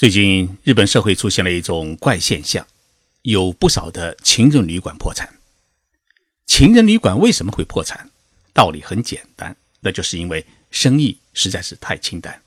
最近，日本社会出现了一种怪现象，有不少的情人旅馆破产。情人旅馆为什么会破产？道理很简单，那就是因为生意实在是太清淡。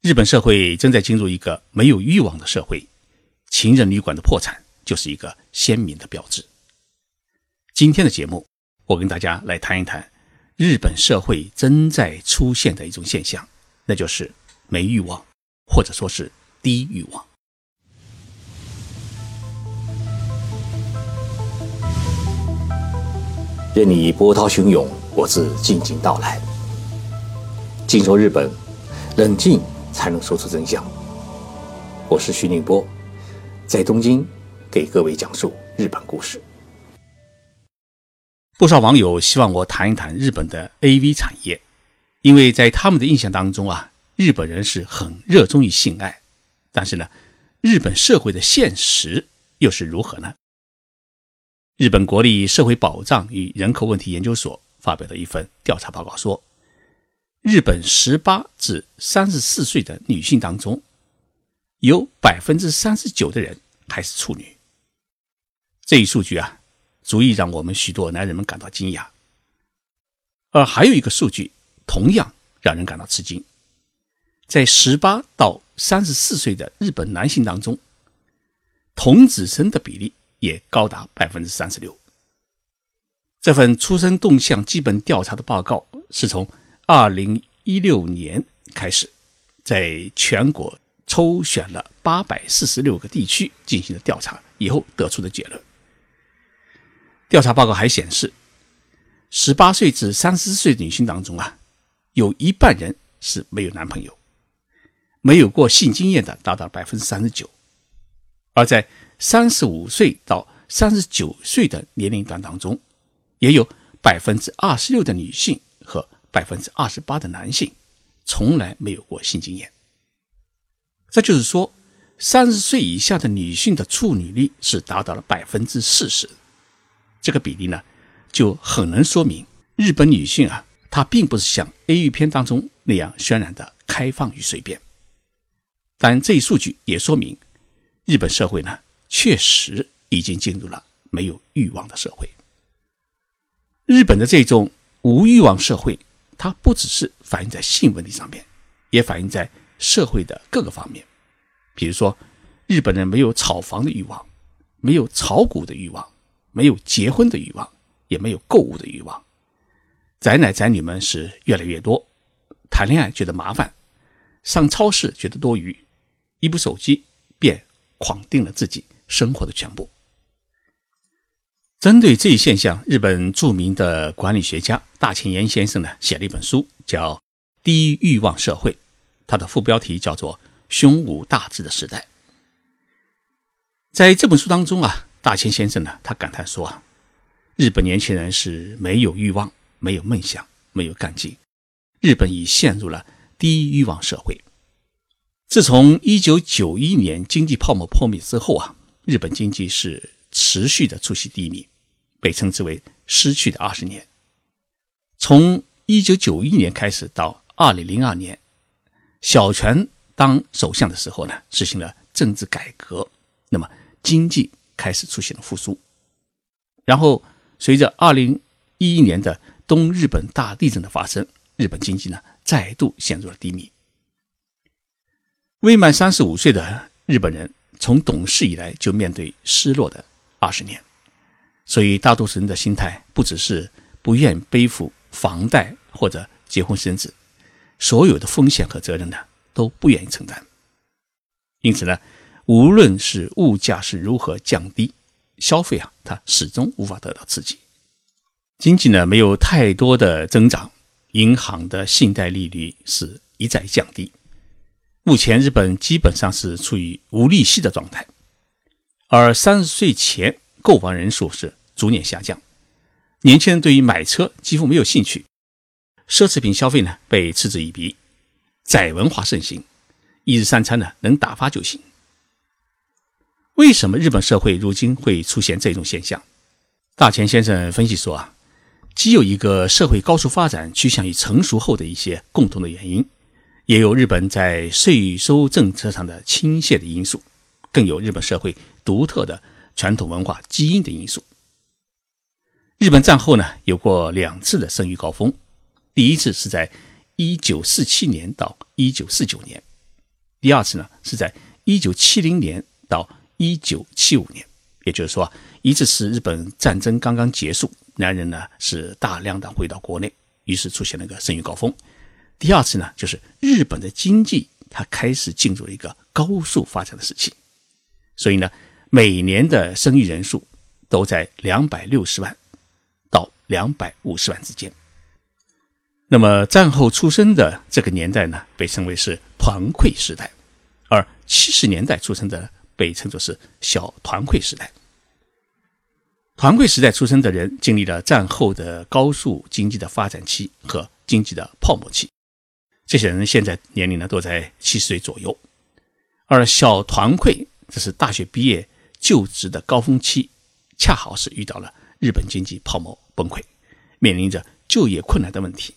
日本社会正在进入一个没有欲望的社会，情人旅馆的破产就是一个鲜明的标志。今天的节目，我跟大家来谈一谈日本社会正在出现的一种现象，那就是没欲望。或者说是低欲望。任你波涛汹涌，我自静静到来。静说日本，冷静才能说出真相。我是徐宁波，在东京给各位讲述日本故事。不少网友希望我谈一谈日本的 AV 产业，因为在他们的印象当中啊。日本人是很热衷于性爱，但是呢，日本社会的现实又是如何呢？日本国立社会保障与人口问题研究所发表的一份调查报告说，日本十八至三十四岁的女性当中，有百分之三十九的人还是处女。这一数据啊，足以让我们许多男人们感到惊讶。而还有一个数据，同样让人感到吃惊。在十八到三十四岁的日本男性当中，童子身的比例也高达百分之三十六。这份出生动向基本调查的报告是从二零一六年开始，在全国抽选了八百四十六个地区进行了调查以后得出的结论。调查报告还显示，十八岁至三十四岁女性当中啊，有一半人是没有男朋友。没有过性经验的达到百分之三十九，而在三十五岁到三十九岁的年龄段当中，也有百分之二十六的女性和百分之二十八的男性从来没有过性经验。这就是说，三十岁以下的女性的处女率是达到了百分之四十。这个比例呢，就很能说明日本女性啊，她并不是像 A 语片当中那样渲染的开放与随便。但这一数据也说明，日本社会呢确实已经进入了没有欲望的社会。日本的这种无欲望社会，它不只是反映在性问题上面，也反映在社会的各个方面。比如说，日本人没有炒房的欲望，没有炒股的欲望，没有结婚的欲望，也没有购物的欲望。宅男宅女们是越来越多，谈恋爱觉得麻烦，上超市觉得多余。一部手机便框定了自己生活的全部。针对这一现象，日本著名的管理学家大前研先生呢写了一本书，叫《低欲望社会》，它的副标题叫做《胸无大志的时代》。在这本书当中啊，大前先生呢他感叹说啊，日本年轻人是没有欲望、没有梦想、没有干劲，日本已陷入了低欲望社会。自从一九九一年经济泡沫破灭之后啊，日本经济是持续的出现低迷，被称之为“失去的二十年”。从一九九一年开始到二零零二年，小泉当首相的时候呢，实行了政治改革，那么经济开始出现了复苏。然后随着二零一一年的东日本大地震的发生，日本经济呢再度陷入了低迷。未满三十五岁的日本人，从懂事以来就面对失落的二十年，所以大多数人的心态不只是不愿背负房贷或者结婚生子，所有的风险和责任呢都不愿意承担。因此呢，无论是物价是如何降低，消费啊它始终无法得到刺激，经济呢没有太多的增长，银行的信贷利率是一再降低。目前，日本基本上是处于无利息的状态，而三十岁前购房人数是逐年下降，年轻人对于买车几乎没有兴趣，奢侈品消费呢被嗤之以鼻，宅文化盛行，一日三餐呢能打发就行。为什么日本社会如今会出现这种现象？大前先生分析说啊，既有一个社会高速发展趋向于成熟后的一些共同的原因。也有日本在税收政策上的倾斜的因素，更有日本社会独特的传统文化基因的因素。日本战后呢，有过两次的生育高峰，第一次是在1947年到1949年，第二次呢是在1970年到1975年。也就是说，一次是日本战争刚刚结束，男人呢是大量的回到国内，于是出现了个生育高峰。第二次呢，就是日本的经济它开始进入了一个高速发展的时期，所以呢，每年的生育人数都在两百六十万到两百五十万之间。那么战后出生的这个年代呢，被称为是团块时代，而七十年代出生的被称作是小团块时代。团块时代出生的人经历了战后的高速经济的发展期和经济的泡沫期。这些人现在年龄呢都在七十岁左右，而小团块这是大学毕业就职的高峰期，恰好是遇到了日本经济泡沫崩溃，面临着就业困难的问题。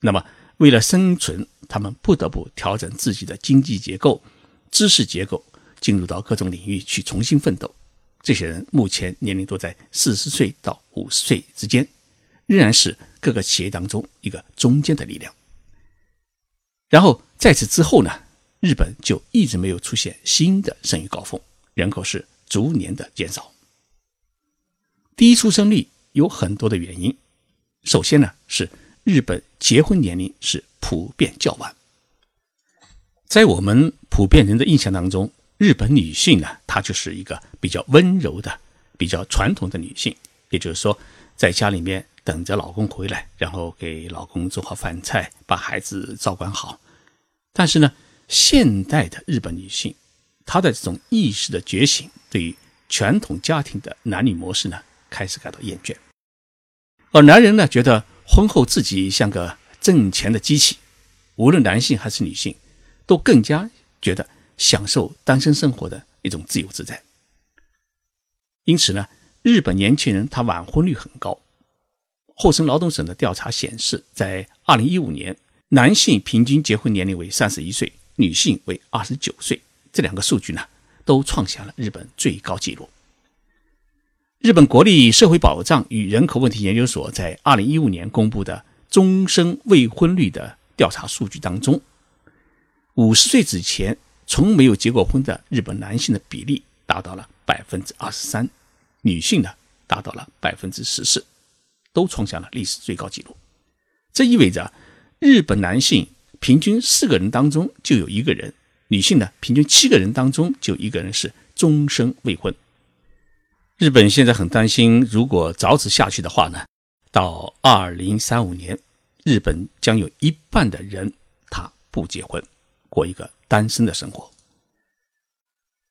那么为了生存，他们不得不调整自己的经济结构、知识结构，进入到各种领域去重新奋斗。这些人目前年龄都在四十岁到五十岁之间，仍然是各个企业当中一个中坚的力量。然后在此之后呢，日本就一直没有出现新的生育高峰，人口是逐年的减少。低出生率有很多的原因，首先呢是日本结婚年龄是普遍较晚。在我们普遍人的印象当中，日本女性呢，她就是一个比较温柔的、比较传统的女性，也就是说，在家里面等着老公回来，然后给老公做好饭菜，把孩子照管好。但是呢，现代的日本女性，她的这种意识的觉醒，对于传统家庭的男女模式呢，开始感到厌倦。而男人呢，觉得婚后自己像个挣钱的机器，无论男性还是女性，都更加觉得享受单身生活的一种自由自在。因此呢，日本年轻人他晚婚率很高。厚生劳动省的调查显示，在二零一五年。男性平均结婚年龄为三十一岁，女性为二十九岁，这两个数据呢，都创下了日本最高纪录。日本国立社会保障与人口问题研究所在二零一五年公布的终身未婚率的调查数据当中，五十岁之前从没有结过婚的日本男性的比例达到了百分之二十三，女性呢达到了百分之十四，都创下了历史最高纪录。这意味着。日本男性平均四个人当中就有一个人，女性呢平均七个人当中就一个人是终身未婚。日本现在很担心，如果早此下去的话呢，到二零三五年，日本将有一半的人他不结婚，过一个单身的生活。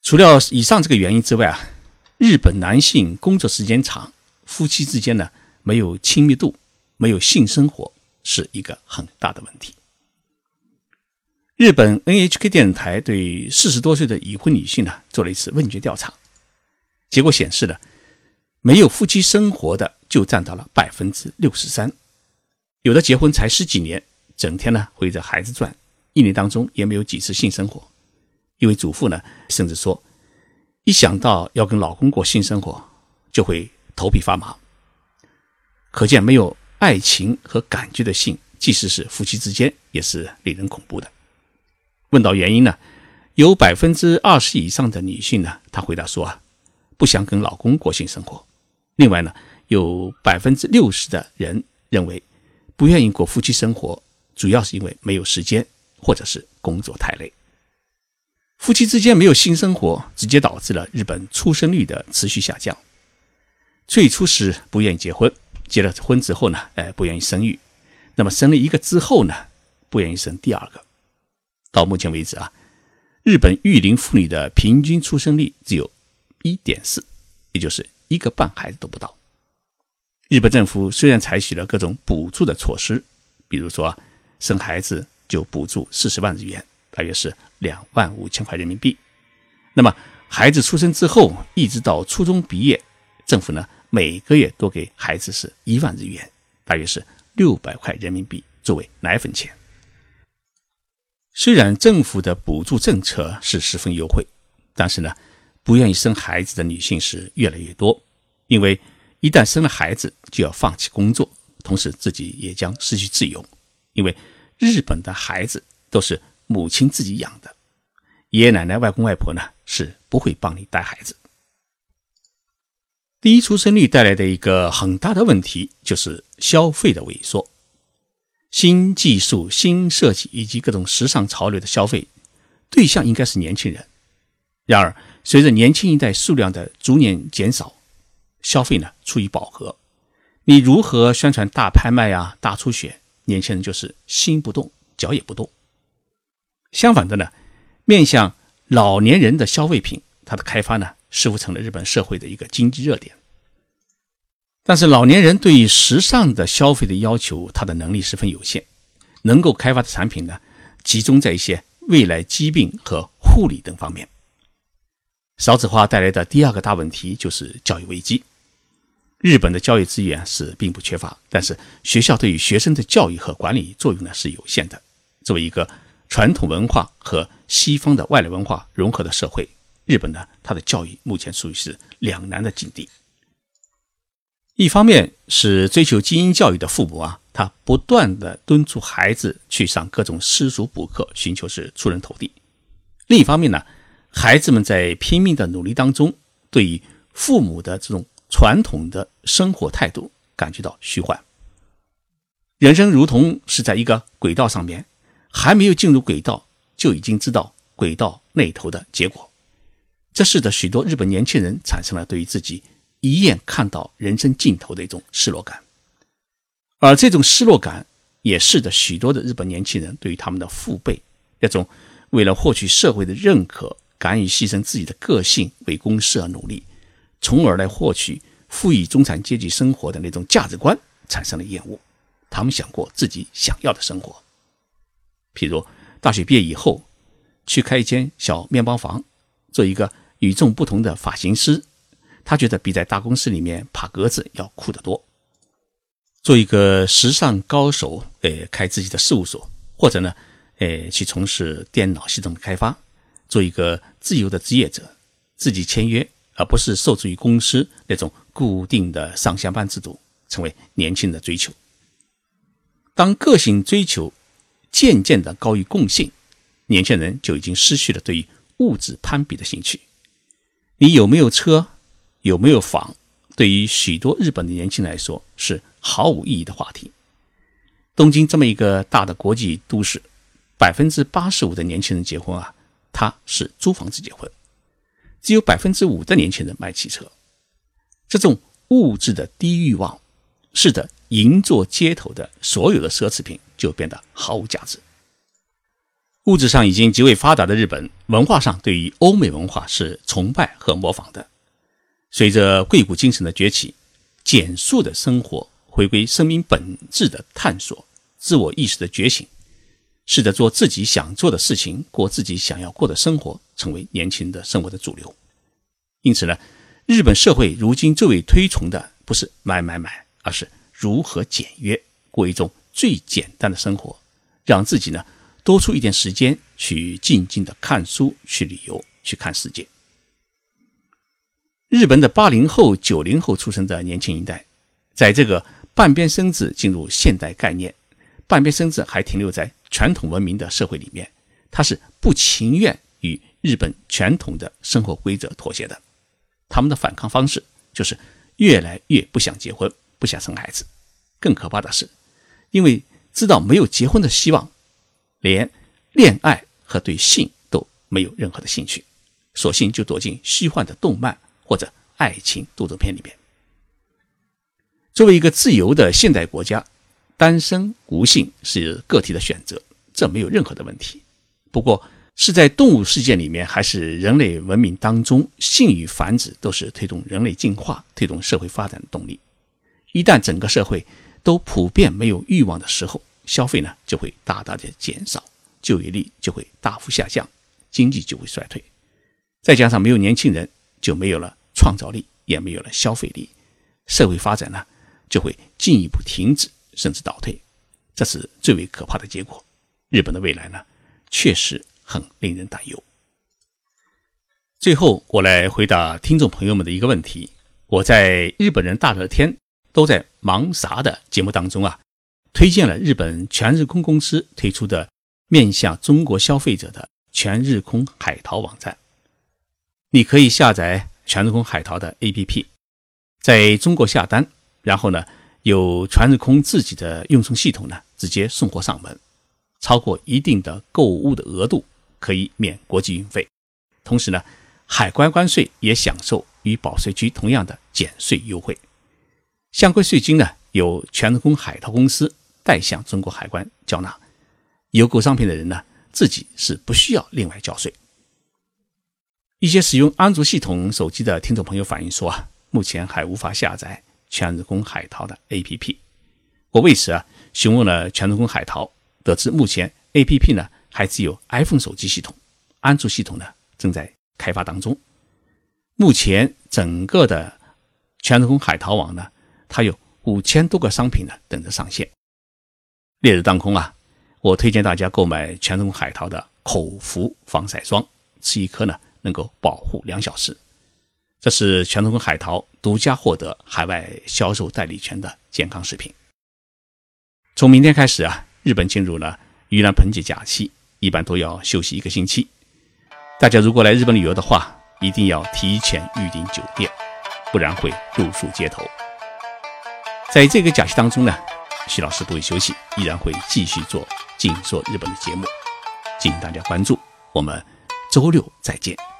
除了以上这个原因之外啊，日本男性工作时间长，夫妻之间呢没有亲密度，没有性生活。是一个很大的问题。日本 NHK 电视台对四十多岁的已婚女性呢做了一次问卷调查，结果显示呢，没有夫妻生活的就占到了百分之六十三，有的结婚才十几年，整天呢围着孩子转，一年当中也没有几次性生活。一位主妇呢甚至说，一想到要跟老公过性生活，就会头皮发麻。可见没有。爱情和感觉的性，即使是夫妻之间，也是令人恐怖的。问到原因呢，有百分之二十以上的女性呢，她回答说啊，不想跟老公过性生活。另外呢，有百分之六十的人认为，不愿意过夫妻生活，主要是因为没有时间，或者是工作太累。夫妻之间没有性生活，直接导致了日本出生率的持续下降。最初是不愿意结婚。结了婚之后呢，哎，不愿意生育，那么生了一个之后呢，不愿意生第二个。到目前为止啊，日本育龄妇女的平均出生率只有一点四，也就是一个半孩子都不到。日本政府虽然采取了各种补助的措施，比如说生孩子就补助四十万日元，大约是两万五千块人民币。那么孩子出生之后，一直到初中毕业，政府呢？每个月都给孩子是一万日元，大约是六百块人民币作为奶粉钱。虽然政府的补助政策是十分优惠，但是呢，不愿意生孩子的女性是越来越多。因为一旦生了孩子，就要放弃工作，同时自己也将失去自由。因为日本的孩子都是母亲自己养的，爷爷奶奶、外公外婆呢是不会帮你带孩子。低出生率带来的一个很大的问题就是消费的萎缩。新技术、新设计以及各种时尚潮流的消费对象应该是年轻人。然而，随着年轻一代数量的逐年减少，消费呢处于饱和。你如何宣传大拍卖啊、大出血？年轻人就是心不动，脚也不动。相反的呢，面向老年人的消费品，它的开发呢？似乎成了日本社会的一个经济热点，但是老年人对于时尚的消费的要求，他的能力十分有限，能够开发的产品呢，集中在一些未来疾病和护理等方面。少子化带来的第二个大问题就是教育危机。日本的教育资源是并不缺乏，但是学校对于学生的教育和管理作用呢是有限的。作为一个传统文化和西方的外来文化融合的社会。日本呢，它的教育目前处于是两难的境地。一方面是追求精英教育的父母啊，他不断的敦促孩子去上各种私塾补课，寻求是出人头地；另一方面呢，孩子们在拼命的努力当中，对于父母的这种传统的生活态度感觉到虚幻。人生如同是在一个轨道上面，还没有进入轨道，就已经知道轨道那头的结果。这使得许多日本年轻人产生了对于自己一眼看到人生尽头的一种失落感，而这种失落感也使得许多的日本年轻人对于他们的父辈那种为了获取社会的认可，敢于牺牲自己的个性为公司而努力，从而来获取富裕中产阶级生活的那种价值观产生了厌恶。他们想过自己想要的生活，譬如大学毕业以后去开一间小面包房，做一个。与众不同的发型师，他觉得比在大公司里面爬格子要酷得多。做一个时尚高手，呃，开自己的事务所，或者呢，呃，去从事电脑系统的开发，做一个自由的职业者，自己签约，而不是受制于公司那种固定的上下班制度，成为年轻人的追求。当个性追求渐渐的高于共性，年轻人就已经失去了对于物质攀比的兴趣。你有没有车，有没有房？对于许多日本的年轻人来说是毫无意义的话题。东京这么一个大的国际都市，百分之八十五的年轻人结婚啊，他是租房子结婚，只有百分之五的年轻人买汽车。这种物质的低欲望，使得银座街头的所有的奢侈品就变得毫无价值。物质上已经极为发达的日本，文化上对于欧美文化是崇拜和模仿的。随着贵谷精神的崛起，简素的生活回归生命本质的探索，自我意识的觉醒，试着做自己想做的事情，过自己想要过的生活，成为年轻人的生活的主流。因此呢，日本社会如今最为推崇的不是买买买，而是如何简约过一种最简单的生活，让自己呢。多出一点时间去静静的看书、去旅游、去看世界。日本的八零后、九零后出生的年轻一代，在这个半边身子进入现代概念、半边身子还停留在传统文明的社会里面，他是不情愿与日本传统的生活规则妥协的。他们的反抗方式就是越来越不想结婚、不想生孩子。更可怕的是，因为知道没有结婚的希望。连恋爱和对性都没有任何的兴趣，索性就躲进虚幻的动漫或者爱情动作片里面。作为一个自由的现代国家，单身无性是个体的选择，这没有任何的问题。不过，是在动物世界里面，还是人类文明当中，性与繁殖都是推动人类进化、推动社会发展的动力。一旦整个社会都普遍没有欲望的时候，消费呢就会大大的减少，就业率就会大幅下降，经济就会衰退。再加上没有年轻人，就没有了创造力，也没有了消费力，社会发展呢就会进一步停止甚至倒退，这是最为可怕的结果。日本的未来呢确实很令人担忧。最后，我来回答听众朋友们的一个问题：我在日本人大热天都在忙啥的节目当中啊，推荐了日本全日空公司推出的面向中国消费者的全日空海淘网站。你可以下载全日空海淘的 APP，在中国下单，然后呢，有全日空自己的运送系统呢，直接送货上门。超过一定的购物的额度可以免国际运费，同时呢，海关关税也享受与保税区同样的减税优惠。相关税金呢，由全日空海淘公司代向中国海关缴纳。邮购商品的人呢，自己是不需要另外交税。一些使用安卓系统手机的听众朋友反映说啊，目前还无法下载全日空海淘的 APP。我为此啊，询问了全日空海淘。得知目前 A P P 呢还只有 iPhone 手机系统，安卓系统呢正在开发当中。目前整个的全日空海淘网呢，它有五千多个商品呢等着上线。烈日当空啊，我推荐大家购买全日空海淘的口服防晒霜，吃一颗呢能够保护两小时。这是全日空海淘独家获得海外销售代理权的健康食品。从明天开始啊。日本进入了盂兰盆节假期，一般都要休息一个星期。大家如果来日本旅游的话，一定要提前预订酒店，不然会露宿街头。在这个假期当中呢，徐老师不会休息，依然会继续做《静说日本》的节目，敬请大家关注。我们周六再见。